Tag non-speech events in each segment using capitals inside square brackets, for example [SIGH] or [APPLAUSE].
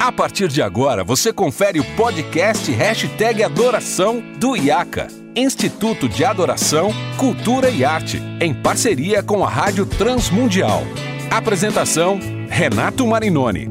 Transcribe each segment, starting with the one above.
A partir de agora, você confere o podcast Hashtag Adoração do IACA, Instituto de Adoração, Cultura e Arte, em parceria com a Rádio Transmundial. Apresentação, Renato Marinoni.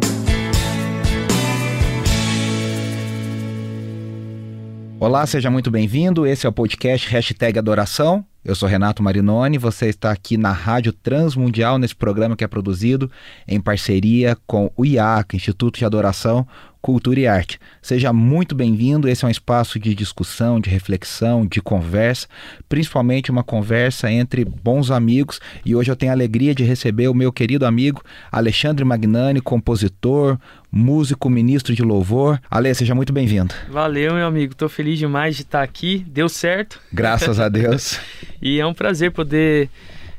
Olá, seja muito bem-vindo. Esse é o podcast Hashtag Adoração. Eu sou Renato Marinoni, você está aqui na Rádio Transmundial, nesse programa que é produzido em parceria com o IAC, Instituto de Adoração, Cultura e Arte. Seja muito bem-vindo, esse é um espaço de discussão, de reflexão, de conversa, principalmente uma conversa entre bons amigos, e hoje eu tenho a alegria de receber o meu querido amigo Alexandre Magnani, compositor, músico, ministro de louvor. Ale, seja muito bem-vindo. Valeu, meu amigo, estou feliz demais de estar aqui, deu certo. Graças a Deus. [LAUGHS] e é um prazer poder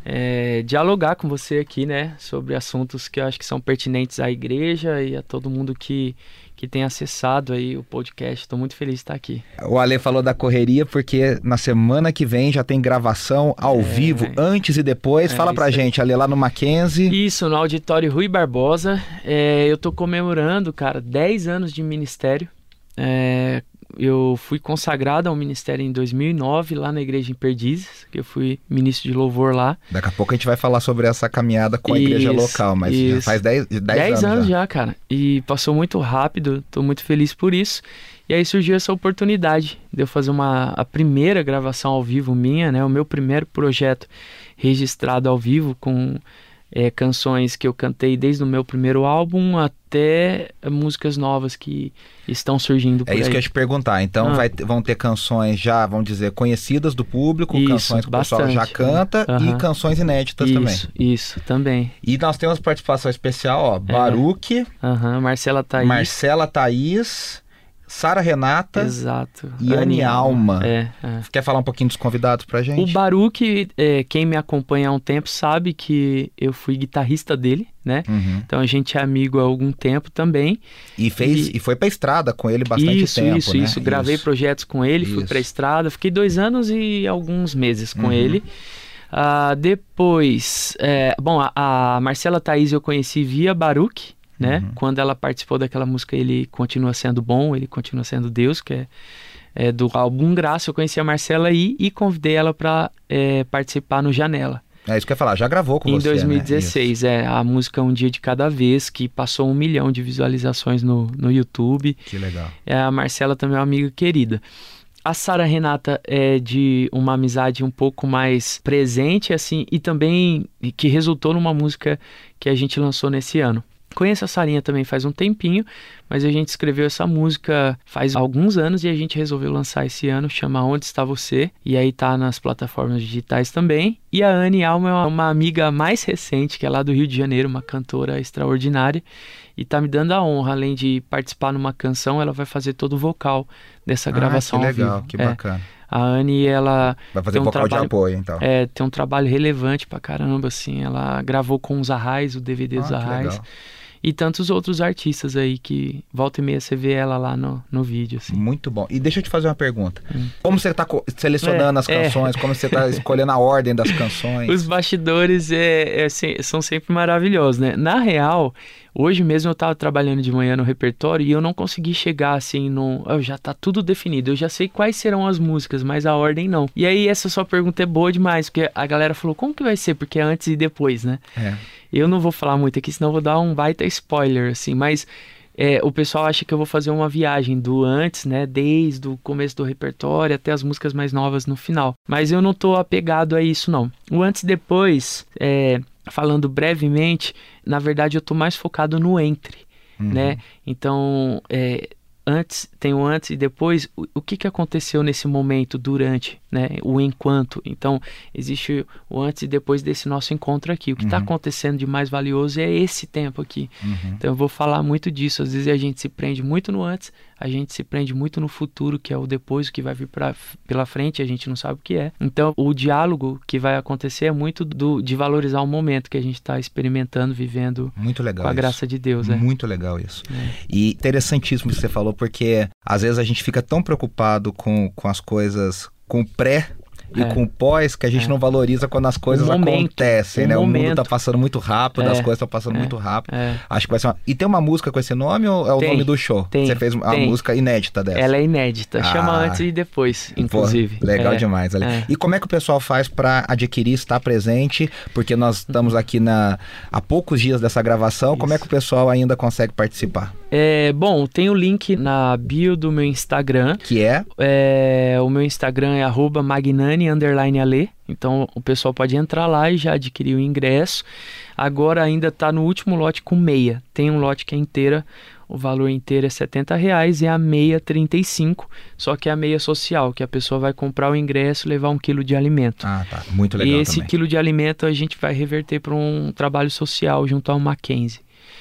é, dialogar com você aqui, né, sobre assuntos que eu acho que são pertinentes à igreja e a todo mundo que, que tem acessado aí o podcast. Estou muito feliz de estar aqui. O Ale falou da correria porque na semana que vem já tem gravação ao é, vivo, antes e depois. É, Fala pra gente, Ale, lá no Mackenzie. Isso, no auditório Rui Barbosa. É, eu tô comemorando, cara, 10 anos de ministério. Eu fui consagrado ao ministério em 2009 lá na igreja em Perdizes, que eu fui ministro de louvor lá. Daqui a pouco a gente vai falar sobre essa caminhada com a isso, igreja local, mas isso. faz 10 anos, anos já. já, cara. E passou muito rápido, estou muito feliz por isso. E aí surgiu essa oportunidade de eu fazer uma a primeira gravação ao vivo minha, né, o meu primeiro projeto registrado ao vivo com é, canções que eu cantei desde o meu primeiro álbum até músicas novas que estão surgindo por É isso aí. que eu ia te perguntar. Então ah. vai, vão ter canções já, vamos dizer, conhecidas do público, isso, canções que bastante. o pessoal já canta e canções inéditas isso, também. Isso, também. E nós temos participação especial, ó, Baruque, é. Marcela Thaís. Marcela Thaís. Sara Renata Exato. e Anne Alma. É, é. Quer falar um pouquinho dos convidados pra gente? O Baruque, é, quem me acompanha há um tempo sabe que eu fui guitarrista dele, né? Uhum. Então a gente é amigo há algum tempo também. E fez e, e foi pra estrada com ele bastante isso, tempo, Isso, né? isso, Gravei isso. projetos com ele, isso. fui pra estrada. Fiquei dois anos e alguns meses com uhum. ele. Uh, depois, é, bom, a, a Marcela Thaís eu conheci via Baruque, né? Uhum. Quando ela participou daquela música, ele continua sendo bom, ele continua sendo Deus, que é, é do álbum Graça. Eu conheci a Marcela aí e convidei ela para é, participar no Janela. É isso que eu ia falar, já gravou com em você, Em 2016, né? é, a música Um Dia de Cada Vez, que passou um milhão de visualizações no, no YouTube. Que legal. É, a Marcela também é uma amiga querida. A Sara Renata é de uma amizade um pouco mais presente, assim, e também que resultou numa música que a gente lançou nesse ano. Conheço a Sarinha também faz um tempinho, mas a gente escreveu essa música faz alguns anos e a gente resolveu lançar esse ano, chama Onde Está Você, e aí tá nas plataformas digitais também. E a Anne Alma é uma amiga mais recente, que é lá do Rio de Janeiro, uma cantora extraordinária, e tá me dando a honra, além de participar numa canção, ela vai fazer todo o vocal dessa gravação ah, que legal, ao vivo. que bacana. É. A Anne, ela. Vai fazer um vocal trabalho, de apoio, então. É, tem um trabalho relevante pra caramba, assim. Ela gravou com os Arrais, o DVD ah, dos Arrais e tantos outros artistas aí que volta e meia você vê ela lá no, no vídeo. Assim. Muito bom. E deixa eu te fazer uma pergunta. Hum. Como você está selecionando é, as canções? É. Como você está [LAUGHS] escolhendo a ordem das canções? Os bastidores é, é, são sempre maravilhosos, né? Na real, Hoje mesmo eu estava trabalhando de manhã no repertório e eu não consegui chegar assim no. Oh, já tá tudo definido. Eu já sei quais serão as músicas, mas a ordem não. E aí essa sua pergunta é boa demais, porque a galera falou como que vai ser, porque é antes e depois, né? É. Eu não vou falar muito aqui, senão eu vou dar um baita spoiler, assim, mas. É, o pessoal acha que eu vou fazer uma viagem do antes, né? Desde o começo do repertório até as músicas mais novas no final. Mas eu não tô apegado a isso, não. O antes e depois, é, falando brevemente, na verdade eu tô mais focado no entre, uhum. né? Então, é, antes, tem o antes e depois, o, o que, que aconteceu nesse momento, durante, né? O enquanto. Então, existe o antes e depois desse nosso encontro aqui. O que está uhum. acontecendo de mais valioso é esse tempo aqui. Uhum. Então, eu vou falar muito disso. Às vezes a gente se prende muito no antes, a gente se prende muito no futuro, que é o depois, o que vai vir pra, pela frente, a gente não sabe o que é. Então, o diálogo que vai acontecer é muito do, de valorizar o momento que a gente está experimentando, vivendo muito legal com a isso. graça de Deus. É. Muito legal isso. É. E interessantíssimo o que você falou, porque às vezes a gente fica tão preocupado com, com as coisas, com pré e com pós que a gente é. não valoriza quando as coisas momento, acontecem, né? O mundo tá passando muito rápido, as coisas estão passando muito rápido. Acho que vai ser uma... E tem uma música com esse nome ou é o tem, nome do show? Tem, Você fez uma tem. música inédita dessa? Ela é inédita. Chama ah. antes e depois, inclusive. Pô, legal demais. E como é que o pessoal faz para adquirir, estar presente? Porque nós estamos aqui na, há poucos dias dessa gravação. Isso. Como é que o pessoal ainda consegue participar? É, bom, tem o link na bio do meu Instagram. Que é? é o meu Instagram é magnani_ale. Então o pessoal pode entrar lá e já adquirir o ingresso. Agora ainda está no último lote com meia. Tem um lote que é inteira, o valor inteiro é 70 reais e a meia 35. Só que é a meia social, que a pessoa vai comprar o ingresso e levar um quilo de alimento. Ah, tá. Muito legal. E esse também. quilo de alimento a gente vai reverter para um trabalho social junto ao Mackenzie.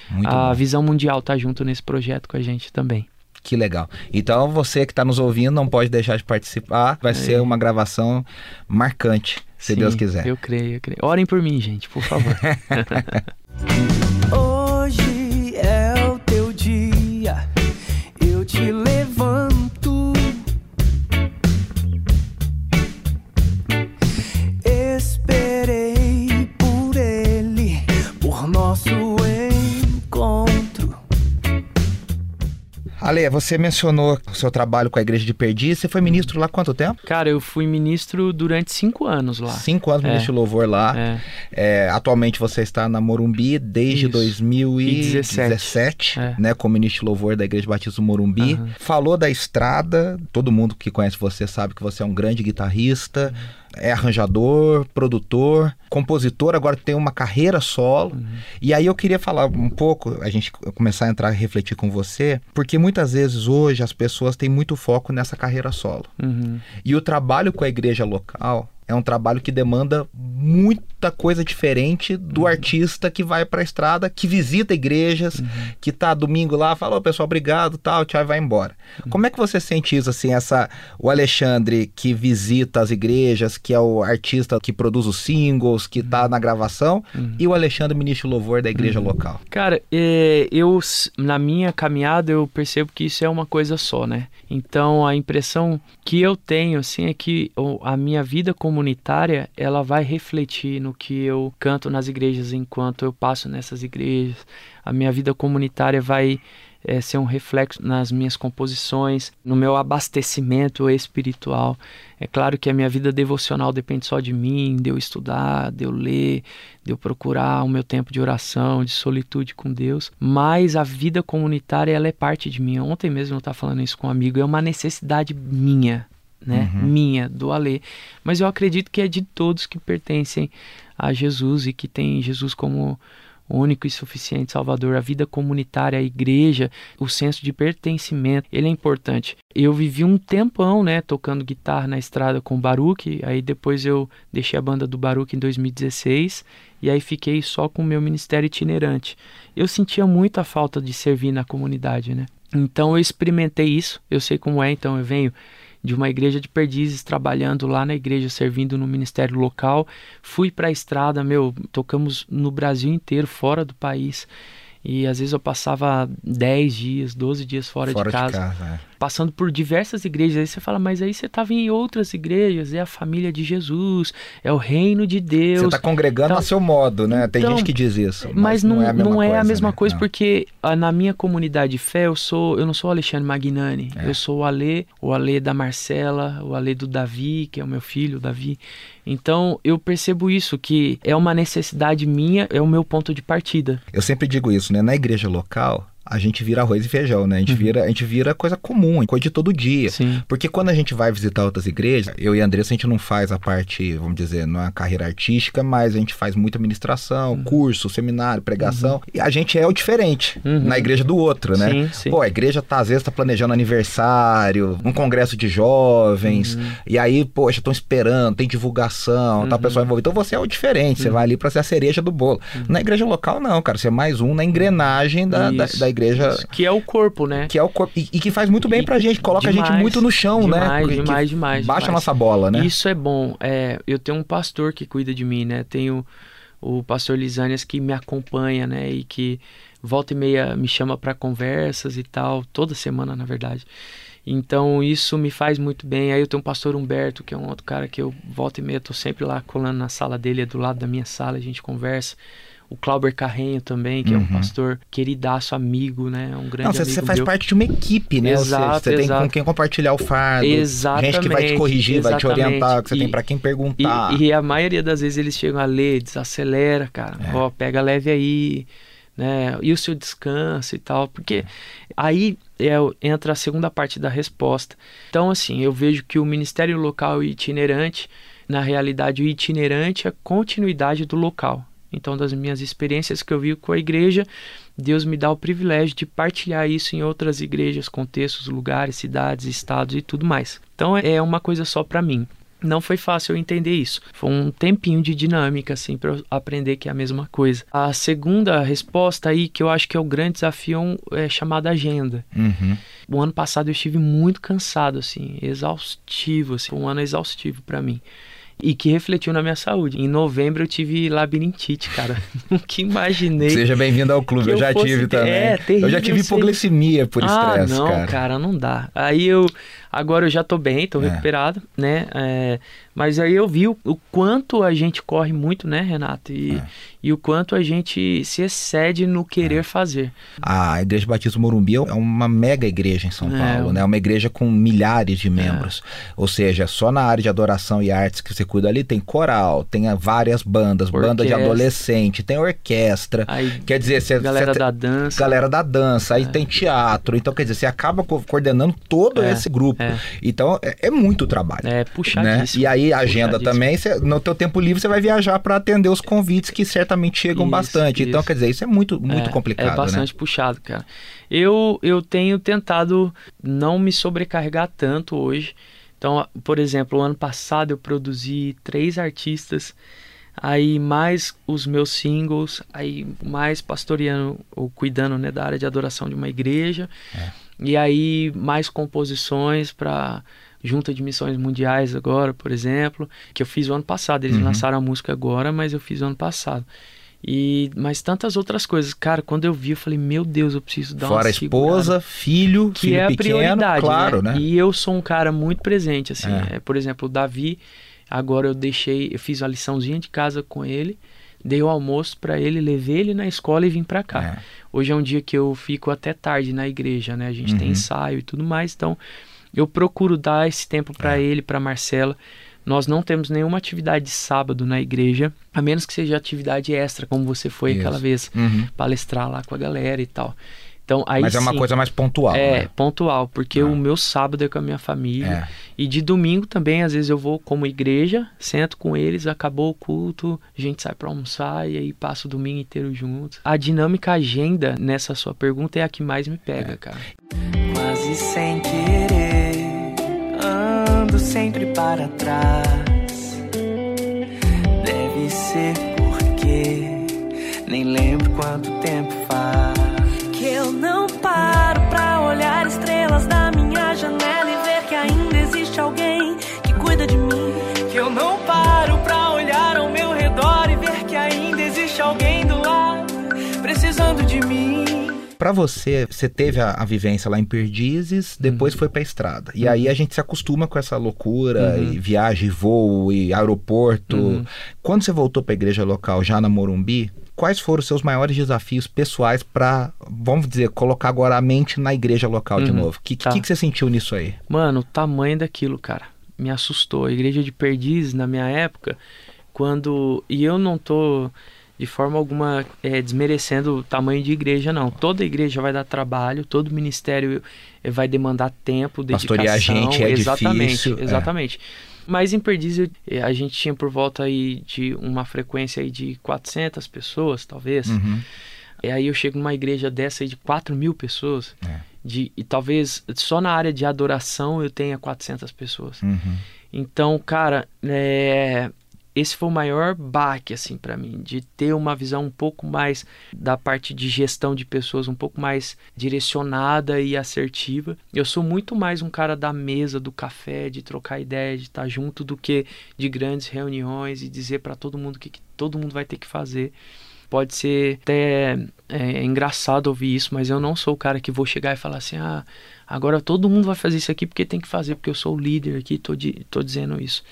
Muito a bom. Visão Mundial está junto nesse projeto com a gente também. Que legal. Então você que está nos ouvindo não pode deixar de participar. Vai é. ser uma gravação marcante, se Sim, Deus quiser. Eu creio, eu creio. Orem por mim, gente, por favor. [LAUGHS] Ale, você mencionou o seu trabalho com a Igreja de Perdiz. Você foi ministro lá quanto tempo? Cara, eu fui ministro durante cinco anos lá. Cinco anos ministro é. de louvor lá. É. É, atualmente você está na Morumbi desde Isso. 2017, é. né, como ministro de louvor da Igreja Batista do Morumbi. Uhum. Falou da estrada. Todo mundo que conhece você sabe que você é um grande guitarrista. Uhum é arranjador, produtor, compositor, agora tem uma carreira solo. Uhum. E aí eu queria falar um pouco, a gente começar a entrar e refletir com você, porque muitas vezes hoje as pessoas têm muito foco nessa carreira solo. Uhum. E o trabalho com a igreja local é um trabalho que demanda muita coisa diferente do uhum. artista que vai para a estrada, que visita igrejas, uhum. que tá domingo lá, fala, oh, pessoal, obrigado, tal, tchau, e vai embora. Uhum. Como é que você sente isso, assim, essa, o Alexandre que visita as igrejas, que é o artista que produz os singles, que tá uhum. na gravação, uhum. e o Alexandre ministro louvor da igreja uhum. local? Cara, é, eu, na minha caminhada, eu percebo que isso é uma coisa só, né? Então, a impressão que eu tenho, assim, é que a minha vida como comunitária, ela vai refletir no que eu canto nas igrejas enquanto eu passo nessas igrejas. A minha vida comunitária vai é, ser um reflexo nas minhas composições, no meu abastecimento espiritual. É claro que a minha vida devocional depende só de mim, de eu estudar, de eu ler, de eu procurar o meu tempo de oração, de solitude com Deus, mas a vida comunitária ela é parte de mim. Ontem mesmo eu estava falando isso com um amigo, é uma necessidade minha né? Uhum. Minha, do Alê. Mas eu acredito que é de todos que pertencem a Jesus e que tem Jesus como único e suficiente Salvador. A vida comunitária, a igreja, o senso de pertencimento, ele é importante. Eu vivi um tempão, né, tocando guitarra na estrada com o Baruch, aí depois eu deixei a banda do Baruch em 2016 e aí fiquei só com o meu ministério itinerante. Eu sentia muita falta de servir na comunidade, né? Então eu experimentei isso, eu sei como é, então eu venho de uma igreja de perdizes, trabalhando lá na igreja, servindo no ministério local. Fui para a estrada, meu, tocamos no Brasil inteiro, fora do país. E às vezes eu passava 10 dias, 12 dias fora, fora de casa. De casa é passando por diversas igrejas. Aí você fala, mas aí você estava em outras igrejas, é a família de Jesus, é o reino de Deus. Você está congregando então, a seu modo, né? Tem então, gente que diz isso. Mas, mas não, não, é a mesma não coisa, é a mesma né? coisa porque a, na minha comunidade de fé, eu sou, eu não sou o Alexandre Magnani, é. eu sou o Alê, o Alê da Marcela, o Alê do Davi, que é o meu filho, o Davi. Então eu percebo isso, que é uma necessidade minha, é o meu ponto de partida. Eu sempre digo isso, né? Na igreja local, a gente vira arroz e feijão, né? A gente, uhum. vira, a gente vira coisa comum, coisa de todo dia. Sim. Porque quando a gente vai visitar outras igrejas, eu e a Andressa, a gente não faz a parte, vamos dizer, não é carreira artística, mas a gente faz muita administração, uhum. curso, seminário, pregação. Uhum. E a gente é o diferente uhum. na igreja do outro, né? Sim, sim. Pô, a igreja tá, às vezes tá planejando aniversário, um congresso de jovens, uhum. e aí, poxa, estão esperando, tem divulgação, tá o pessoal uhum. envolvido. Então você é o diferente, você vai ali para ser a cereja do bolo. Na igreja local, não, cara, você é mais um na engrenagem da, da, da igreja igreja. Que é o corpo, né? Que é o corpo. E, e que faz muito bem pra gente, coloca demais, a gente muito no chão, demais, né? Demais, demais, demais. Baixa demais. a nossa bola, né? Isso é bom. É, eu tenho um pastor que cuida de mim, né? Tenho o pastor Lisânias que me acompanha, né? E que volta e meia me chama para conversas e tal, toda semana, na verdade. Então isso me faz muito bem. Aí eu tenho o pastor Humberto, que é um outro cara que eu volta e meia, tô sempre lá colando na sala dele, é do lado da minha sala, a gente conversa o Clauber Carrenho também, que uhum. é um uhum. pastor queridaço, amigo, né? Um grande Não, você, você faz meu. parte de uma equipe, né? Exato, você, você exato. tem com quem compartilhar o fardo. Exatamente. Gente que vai te corrigir, exatamente. vai te orientar, que você e, tem para quem perguntar. E, e, a maioria das vezes eles chegam a ler, desacelera, cara. É. Ó, pega leve aí, né? E o seu descanso e tal. Porque aí é, entra a segunda parte da resposta. Então, assim, eu vejo que o ministério local itinerante, na realidade, o itinerante é a continuidade do local. Então, das minhas experiências que eu vi com a igreja, Deus me dá o privilégio de partilhar isso em outras igrejas, contextos, lugares, cidades, estados e tudo mais. Então, é uma coisa só para mim. Não foi fácil eu entender isso. Foi um tempinho de dinâmica, assim, para eu aprender que é a mesma coisa. A segunda resposta aí, que eu acho que é o grande desafio, é chamada agenda. Uhum. O ano passado eu estive muito cansado, assim, exaustivo, assim, um ano exaustivo para mim e que refletiu na minha saúde. Em novembro eu tive labirintite, cara. [LAUGHS] Nunca imaginei. Seja bem-vindo ao clube, eu, eu já fosse... tive também. É, terrível, eu já tive hipoglicemia por estresse, ah, não, cara. cara, não dá. Aí eu Agora eu já tô bem, tô é. recuperado, né? É, mas aí eu vi o, o, quanto a gente corre muito, né, Renato? E, é. e o quanto a gente se excede no querer é. fazer. A Igreja Batista Morumbi é uma mega igreja em São é. Paulo, né? Uma igreja com milhares de membros. Ou seja, só na área de adoração e artes que você cuida ali tem coral, tem várias bandas, orquestra. banda de adolescente, tem orquestra. Aí, quer dizer, você, galera você da dança. Galera da dança, aí tem teatro. Então, quer dizer, você acaba coordenando todo esse grupo. É. Então é, é, muito trabalho. É puxadíssimo. Né? E aí a agenda também, cê, no teu tempo livre você vai viajar para atender os convites que certamente chegam isso, bastante. Então, isso. Então quer dizer, isso é muito, muito é, complicado. É bastante né? puxado, cara. Eu, eu tenho tentado não me sobrecarregar tanto hoje. Então, por exemplo, o ano passado eu produzi três artistas aí mais os meus singles, aí mais pastoreando ou cuidando né, da área de adoração de uma igreja. É. E aí mais composições para junta de missões mundiais agora, por exemplo, que eu fiz o ano passado. Eles uhum. lançaram a música agora, mas eu fiz o ano passado. E mas tantas outras coisas, cara, quando eu vi, eu falei, meu Deus, eu preciso dar Fora uma esposa, filho, que filho é a pequeno, prioridade, claro, né? né? E eu sou um cara muito presente assim, É. é, por exemplo, o Davi, agora eu deixei, eu fiz uma liçãozinha de casa com ele, dei o almoço para ele, levei ele na escola e vim para cá. É. Hoje é um dia que eu fico até tarde na igreja, né? A gente tem Uhum. ensaio e tudo mais, então eu procuro dar esse tempo para É. ele, para Marcela. Nós não temos nenhuma atividade de sábado na igreja, a menos que seja atividade extra, como você foi Isso. aquela vez, Uhum. palestrar lá com a galera e tal. Então, aí Mas é uma sim, coisa mais pontual, é, né? pontual, porque Ah. o meu sábado é com a minha família. É. E de domingo também, às vezes eu vou como igreja, sento com eles, acabou o culto, a gente sai pra almoçar e aí passa o domingo inteiro juntos. A dinâmica agenda nessa sua pergunta é a que mais me pega, cara. Quase sem querer, ando sempre para trás. Deve ser porque nem lembro quanto tempo faz. Que eu não paro pra olhar estrelas da minha janela e ver que ainda existe alguém que cuida de mim. Que eu não paro pra olhar ao meu redor e ver que ainda existe alguém do lado precisando de mim. Pra você, você teve a, a vivência lá em Perdizes, depois Uhum. foi pra estrada. E aí a gente se acostuma com essa loucura, e viagem, voo, e aeroporto. Uhum. Quando você voltou pra igreja local, já na Morumbi, quais foram os seus maiores desafios pessoais pra, vamos dizer, colocar agora a mente na igreja local de Uhum. novo? O que, Tá. que, que você sentiu nisso aí? Mano, o tamanho daquilo, cara, me assustou. A igreja de Perdiz, na minha época, quando. E eu não tô de forma alguma é, desmerecendo o tamanho de igreja, não. Toda igreja vai dar trabalho, todo ministério eh, vai demandar tempo, dedicação. Pastorear gente é exatamente, difícil, é. Mas em Perdiz a gente tinha por volta aí de uma frequência aí de 400 pessoas, talvez. Uhum. E aí eu chego numa igreja dessa aí de 4 mil pessoas. É. De, e talvez só na área de adoração eu tenha 400 pessoas. Uhum. Então, cara, é, esse foi o maior baque, assim, para mim, de ter uma visão um pouco mais da parte de gestão de pessoas, um pouco mais direcionada e assertiva. Eu sou muito mais um cara da mesa, do café, de trocar ideia, de estar junto, do que de grandes reuniões e dizer para todo mundo o que, que todo mundo vai ter que fazer. Pode ser até é, engraçado ouvir isso, mas eu não sou o cara que vou chegar e falar assim, ah, agora todo mundo vai fazer isso aqui porque tem que fazer, porque eu sou o líder aqui, tô, de, tô dizendo isso.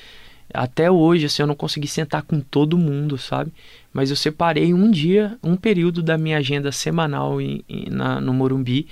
Até hoje, assim, eu não consegui sentar com todo mundo, sabe? Mas eu separei um dia, um período da minha agenda semanal em, em, na, no Morumbi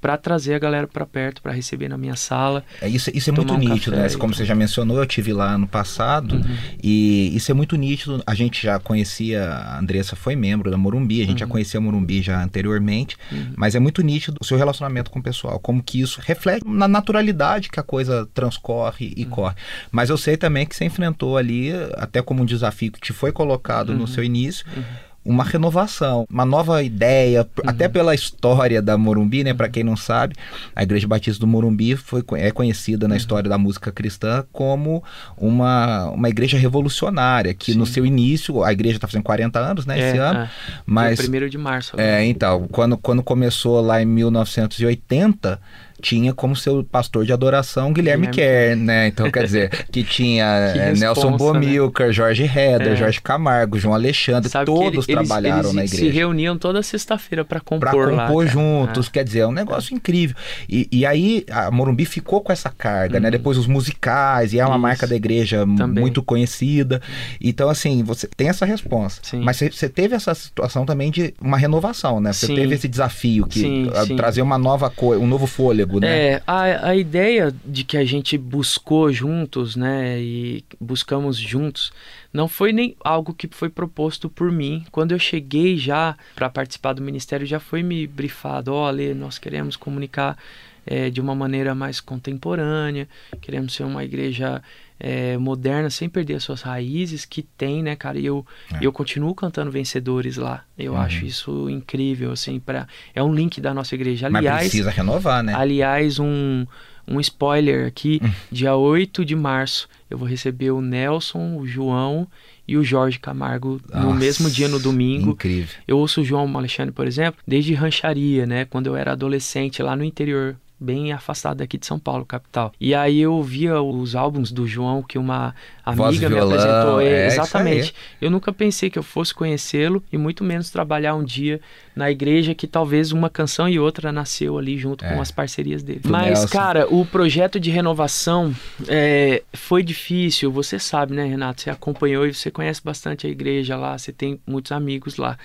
para trazer a galera para perto, para receber na minha sala. É, isso, isso é muito um nítido, né? Como você já mencionou, eu tive lá no passado uhum. e isso é muito nítido. A gente já conhecia, a Andressa foi membro da Morumbi, a gente uhum. já conhecia a Morumbi já anteriormente, uhum. mas é muito nítido o seu relacionamento com o pessoal, como que isso reflete na naturalidade que a coisa transcorre e uhum. corre. Mas eu sei também que você enfrentou ali, até como um desafio que te foi colocado no uhum. seu início, uhum uma renovação, uma nova ideia, uhum. até pela história da Morumbi, né? Para quem não sabe, a Igreja Batista do Morumbi foi, é conhecida na uhum. história da música cristã como uma, uma igreja revolucionária, que Sim. no seu início, a igreja está fazendo 40 anos, né? É, esse ano, é. mas... Primeiro de março. Agora. É, então, quando, quando começou lá em 1980 tinha como seu pastor de adoração Guilherme, Guilherme Kerr, né? Então, quer dizer, [LAUGHS] que tinha que é, Nelson né? Bomilcar, né? Jorge Heder, é. Jorge Camargo, João Alexandre, Sabe todos ele, trabalharam eles, eles na igreja. se reuniam toda sexta-feira para compor Para compor lá, juntos, é. quer dizer, é um negócio incrível. E, e aí a Morumbi ficou com essa carga, uhum. né? Depois os musicais, e é uma Isso. marca da igreja também. muito conhecida. Então, assim, você tem essa resposta. Sim. Mas você teve essa situação também de uma renovação, né? Você teve esse desafio que sim, sim. trazer uma nova coisa, um novo fôlego né? É, a, a ideia de que a gente buscou juntos, né, e buscamos juntos, não foi nem algo que foi proposto por mim. Quando eu cheguei já para participar do ministério, já foi me brifado, olha, nós queremos comunicar é, de uma maneira mais contemporânea, queremos ser uma igreja é, moderna sem perder as suas raízes que tem, né, cara? E eu, é. eu continuo cantando vencedores lá. Eu uhum. acho isso incrível, assim, para é um link da nossa igreja. Aliás, Mas precisa renovar, né? Aliás, um, um spoiler aqui, hum. dia 8 de março, eu vou receber o Nelson, o João e o Jorge Camargo Nossa, no mesmo dia, no domingo. Incrível. Eu ouço o João Alexandre, por exemplo, desde rancharia, né? Quando eu era adolescente lá no interior bem afastado daqui de São Paulo, capital. E aí eu via os álbuns do João que uma amiga me apresentou. É, exatamente. Eu nunca pensei que eu fosse conhecê-lo e muito menos trabalhar um dia na igreja que talvez uma canção e outra nasceu ali junto é. com as parcerias dele. Do Mas, Nelson. cara, o projeto de renovação é, foi difícil. Você sabe, né, Renato? Você acompanhou e você conhece bastante a igreja lá, você tem muitos amigos lá.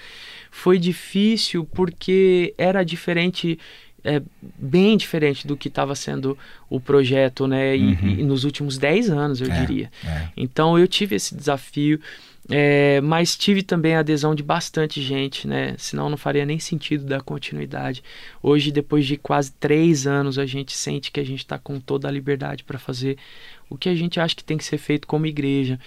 Foi difícil porque era diferente é, bem diferente do que estava sendo o projeto, né? E, uhum. e, nos últimos 10 anos, eu é, diria. É. Então eu tive esse desafio, é, mas tive também a adesão de bastante gente, né? Senão não faria nem sentido dar continuidade. Hoje, depois de quase três anos, a gente sente que a gente está com toda a liberdade para fazer o que a gente acha que tem que ser feito como igreja.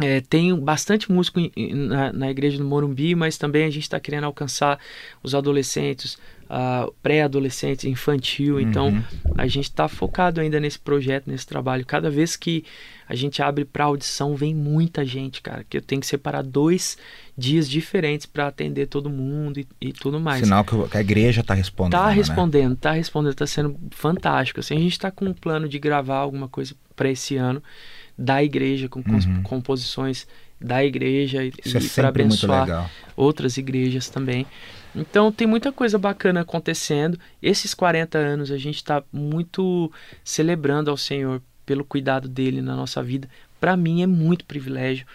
É, tem bastante músico na, na, igreja do Morumbi, mas também a gente está querendo alcançar os adolescentes, uh, pré-adolescentes, infantil. Então, uhum. Então a gente está focado ainda nesse projeto, nesse trabalho. Cada vez que a gente abre para audição, vem muita gente, cara. Que eu tenho que separar dois dias diferentes para atender todo mundo e, e, tudo mais. Sinal que a igreja está respondendo. Tá né? respondendo, né? tá respondendo, tá sendo fantástico. Assim, a gente está com um plano de gravar alguma coisa para esse ano da igreja, com uhum. composições da igreja e, e é para abençoar outras igrejas também. Então tem muita coisa bacana acontecendo. Esses 40 anos a gente está muito celebrando ao Senhor pelo cuidado dele na nossa vida. Para mim é muito privilégio.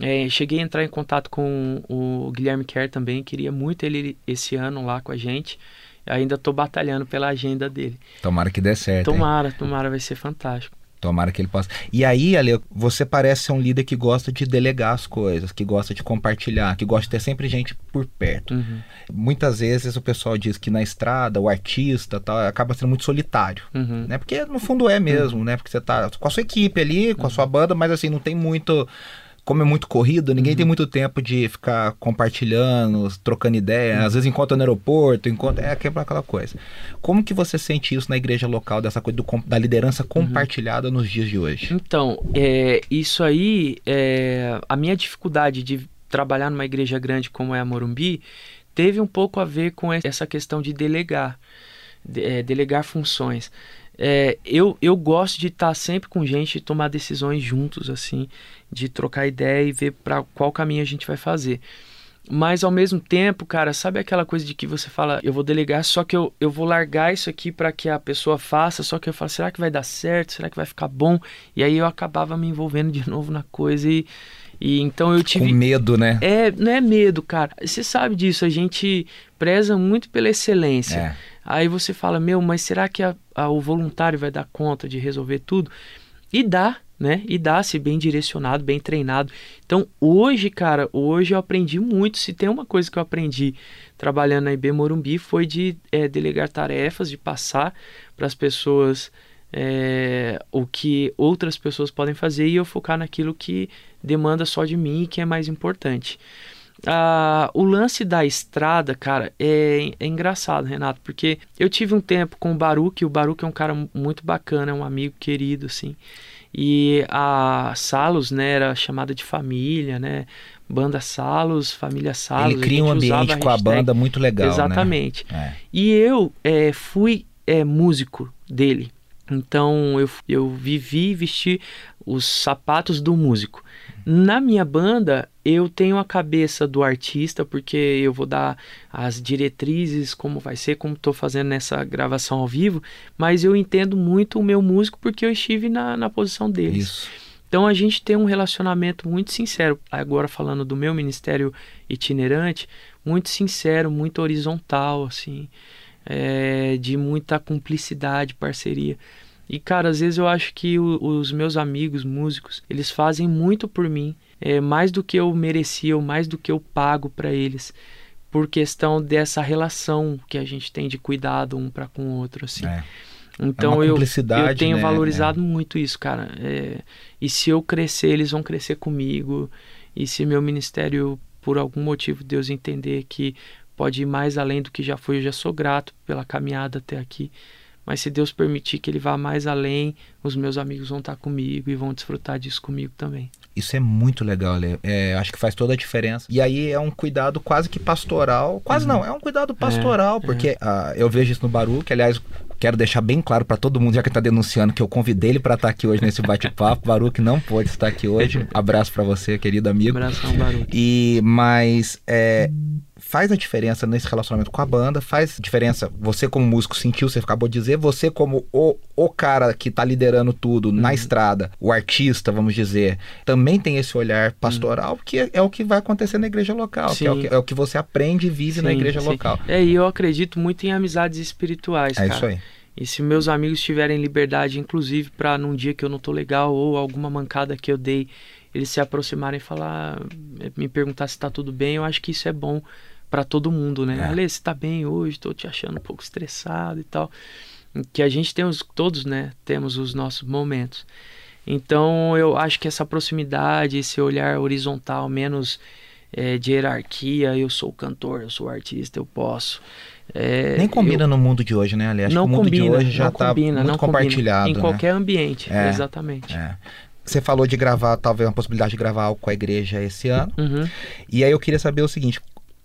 É, cheguei a entrar em contato com o Guilherme Kerr também, queria muito ele esse ano lá com a gente. Ainda estou batalhando pela agenda dele. Tomara que dê certo. Tomara, hein? tomara, vai ser fantástico. Tomara que ele possa. E aí, Ale, você parece ser um líder que gosta de delegar as coisas, que gosta de compartilhar, que gosta de ter sempre gente por perto. Uhum. Muitas vezes o pessoal diz que na estrada, o artista tal, acaba sendo muito solitário. Uhum. Né? Porque no fundo é mesmo, uhum. né? Porque você tá com a sua equipe ali, com a sua banda, mas assim, não tem muito como é muito corrido, ninguém uhum. tem muito tempo de ficar compartilhando, trocando ideia. Uhum. Às vezes encontra no aeroporto, encontra. É aquela coisa. Como que você sente isso na igreja local, dessa coisa do, da liderança uhum. compartilhada uhum. nos dias de hoje? Então, é, isso aí, é, a minha dificuldade de trabalhar numa igreja grande como é a Morumbi, teve um pouco a ver com essa questão de delegar, de, é, delegar funções é, eu, eu gosto de estar sempre com gente e tomar decisões juntos, assim, de trocar ideia e ver para qual caminho a gente vai fazer. Mas ao mesmo tempo, cara, sabe aquela coisa de que você fala, eu vou delegar, só que eu, eu vou largar isso aqui para que a pessoa faça, só que eu falo, será que vai dar certo? Será que vai ficar bom? E aí eu acabava me envolvendo de [LAUGHS] novo na coisa e, e então eu tive. Com medo, né? É, não é medo, cara. Você sabe disso, a gente preza muito pela excelência. É. Aí você fala, meu, mas será que a, a, o voluntário vai dar conta de resolver tudo? E dá, né? E dá se bem direcionado, bem treinado. Então, hoje, cara, hoje eu aprendi muito. Se tem uma coisa que eu aprendi trabalhando na IB Morumbi foi de é, delegar tarefas, de passar para as pessoas é, o que outras pessoas podem fazer e eu focar naquilo que demanda só de mim e que é mais importante. Ah, o lance da estrada, cara, é, é, engraçado, Renato, porque eu tive um tempo com o Baruque, o Baruque é um cara muito bacana, é um amigo querido, assim. E a Salos, né, era chamada de família, né? Banda Salos, família Salos. Ele cria um ambiente a com a banda muito legal, né? Exatamente. Né? É. E eu é, fui é, músico dele. Então eu, eu vivi e vesti os sapatos do músico. Na minha banda, eu tenho a cabeça do artista, porque eu vou dar as diretrizes, como vai ser, como estou fazendo nessa gravação ao vivo, mas eu entendo muito o meu músico porque eu estive na, na posição deles. Isso. Então a gente tem um relacionamento muito sincero, agora falando do meu ministério itinerante, muito sincero, muito horizontal, assim, é, de muita cumplicidade, parceria. E, cara, às vezes eu acho que o, os meus amigos músicos, eles fazem muito por mim, é, mais do que eu merecia, ou mais do que eu pago para eles, por questão dessa relação que a gente tem de cuidado um para com o outro, assim. É. Então é eu, eu tenho né? valorizado é. muito isso, cara. É, e se eu crescer, eles vão crescer comigo. E se meu ministério, por algum motivo, Deus entender que pode ir mais além do que já foi, eu já sou grato pela caminhada até aqui. Mas se Deus permitir que ele vá mais além, os meus amigos vão estar comigo e vão desfrutar disso comigo também. Isso é muito legal, Lê. É, acho que faz toda a diferença. E aí é um cuidado quase que pastoral. Quase uhum. não, é um cuidado pastoral, é, porque é. Uh, eu vejo isso no Baru, que aliás quero deixar bem claro para todo mundo, já que está denunciando, que eu convidei ele para estar tá aqui hoje nesse bate-papo. [LAUGHS] Baruque não pôde estar aqui hoje. Abraço para você, querido amigo. Abração, Baruque. E mas é, faz a diferença nesse relacionamento com a banda, faz diferença você como músico sentiu, você acabou de dizer, você como o, o cara que tá liderando tudo uhum. na estrada, o artista, vamos dizer, também tem esse olhar pastoral, uhum. que é, é, o que vai acontecer na igreja local, que é, o que, é o que você aprende e vive sim, na igreja sim. local. É, e eu acredito muito em amizades espirituais, é cara. isso aí. E se meus amigos tiverem liberdade, inclusive, para num dia que eu não tô legal ou alguma mancada que eu dei, eles se aproximarem e falar, me perguntar se tá tudo bem, eu acho que isso é bom para todo mundo, né? É. Ale, você tá bem hoje? Tô te achando um pouco estressado e tal. Que a gente tem os, todos, né? Temos os nossos momentos. Então eu acho que essa proximidade, esse olhar horizontal, menos é, de hierarquia, eu sou cantor, eu sou artista, eu posso. É, Nem combina eu... no mundo de hoje, né, aliás? Não o mundo combina, de hoje já está muito não compartilhado. Combina. Em né? qualquer ambiente, é, exatamente. É. Você falou de gravar, talvez uma possibilidade de gravar algo com a igreja esse ano. Uhum. E aí eu queria saber o seguinte: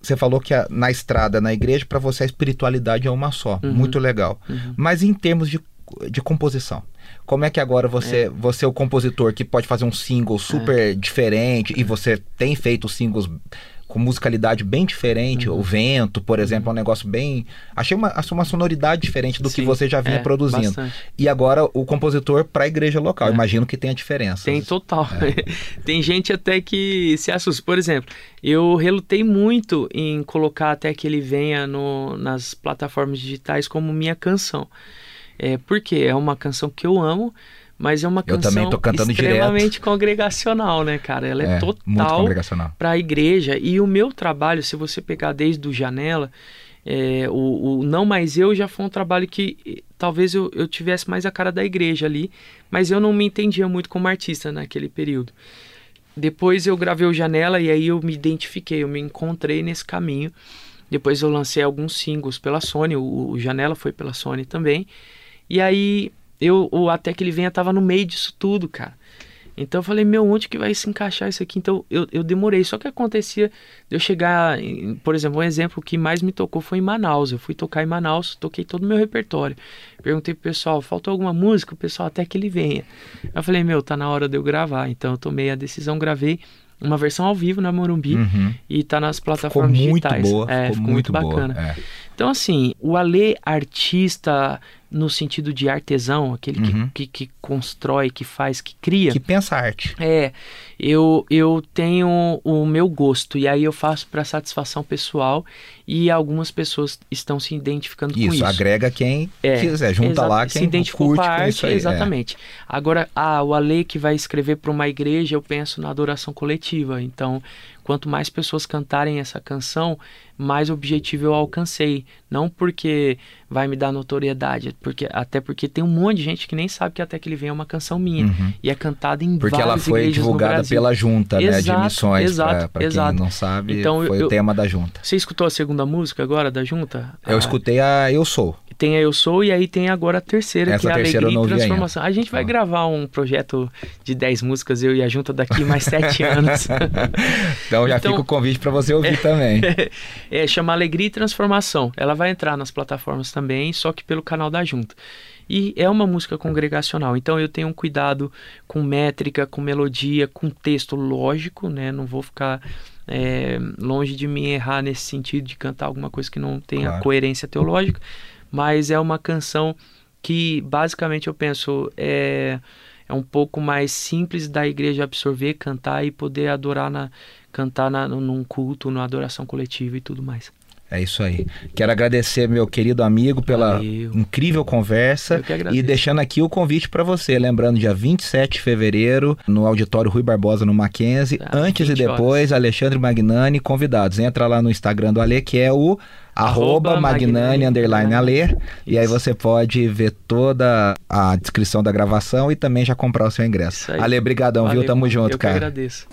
você falou que a, na estrada, na igreja, para você a espiritualidade é uma só. Uhum. Muito legal. Uhum. Mas em termos de, de composição, como é que agora você, é. você é o compositor que pode fazer um single super é. diferente e você tem feito singles com musicalidade bem diferente. Uhum. O vento, por exemplo, é um uhum. negócio bem. Achei uma, uma sonoridade diferente do Sim, que você já vinha é, produzindo. Bastante. E agora o compositor para a igreja local. É. Imagino que tem a diferença. Tem total. É. [LAUGHS] tem gente até que se assusta. Por exemplo, eu relutei muito em colocar até que ele venha no, nas plataformas digitais como minha canção. É, porque é uma canção que eu amo mas é uma canção extremamente direto. congregacional, né, cara? Ela é, é total para a igreja. E o meu trabalho, se você pegar desde o Janela, é, o, o, Não Mais Eu já foi um trabalho que talvez eu, eu tivesse mais a cara da igreja ali, mas eu não me entendia muito como artista naquele período. Depois eu gravei o Janela e aí eu me identifiquei, eu me encontrei nesse caminho. Depois eu lancei alguns singles pela Sony, o, o Janela foi pela Sony também. E aí eu, o Até Que Ele Venha tava no meio disso tudo, cara. Então eu falei, meu, onde que vai se encaixar isso aqui? Então eu, eu demorei. Só que acontecia de eu chegar, em, por exemplo, um exemplo que mais me tocou foi em Manaus. Eu fui tocar em Manaus, toquei todo o meu repertório. Perguntei pro pessoal, faltou alguma música? O pessoal, até que ele venha. Eu falei, meu, tá na hora de eu gravar. Então eu tomei a decisão, gravei. uma versão ao vivo na Morumbi Uhum. e tá nas Ficou plataformas muito digitais. boa, é, ficou muito, boa. bacana. é. Então, assim, o Alê artista no sentido de artesão, aquele que- Uhum. que, que, constrói, que faz, que cria. Que pensa arte. É, eu, eu tenho o meu gosto e aí eu faço para satisfação pessoal e algumas pessoas estão se identificando com Isso, isso. agrega quem É, quiser, junta lá quem se identificou com a arte, isso aí. é. exatamente. Agora, ah, o Ale que vai escrever para uma igreja, eu penso na adoração coletiva. Então, quanto mais pessoas cantarem essa canção, mais objetivo eu alcancei. Não porque vai me dar notoriedade, porque até porque tem um monte de gente que nem sabe que até que ele vem é uma canção minha Uhum. e é cantada em Porque ela várias foi igrejas no divulgada pela junta, né, de Exato, missões, exato, para quem exato. não sabe, Então, foi eu- o tema da junta. Você escutou a segunda música agora da junta? Eu Ah, escutei a Eu Sou. Tem a Eu Sou e aí tem agora a terceira, Essa que é a Alegria e ainda. Transformação. A gente vai Ah. gravar um projeto de 10 músicas, eu e a Junta, daqui mais 7 [LAUGHS] anos. Então já Então- fica o convite para você ouvir também. [LAUGHS] é, chama Alegria e Transformação. Ela vai entrar nas plataformas também, só que pelo canal da Junta. E é uma música congregacional, então eu tenho um cuidado com métrica, com melodia, com texto lógico, né? Não vou ficar é, longe de me errar nesse sentido de cantar alguma coisa que não tenha Claro. coerência teológica, mas é uma canção que basicamente eu penso é, é um pouco mais simples da igreja absorver, cantar e poder adorar na cantar na, num culto, numa adoração coletiva e tudo mais. É isso aí. Quero agradecer meu querido amigo pela Valeu. incrível conversa Eu e deixando aqui o convite para você, lembrando dia 27 de fevereiro no auditório Rui Barbosa no Mackenzie, Tá, antes e 20 depois Alexandre Magnani convidados. Entra lá no Instagram do Ale que é o arroba Magnani underline Ale e aí você pode ver toda a descrição da gravação e também já comprar o seu ingresso. Ale, brigadão, viu? Valeu, Tamo junto, eu cara. que agradeço.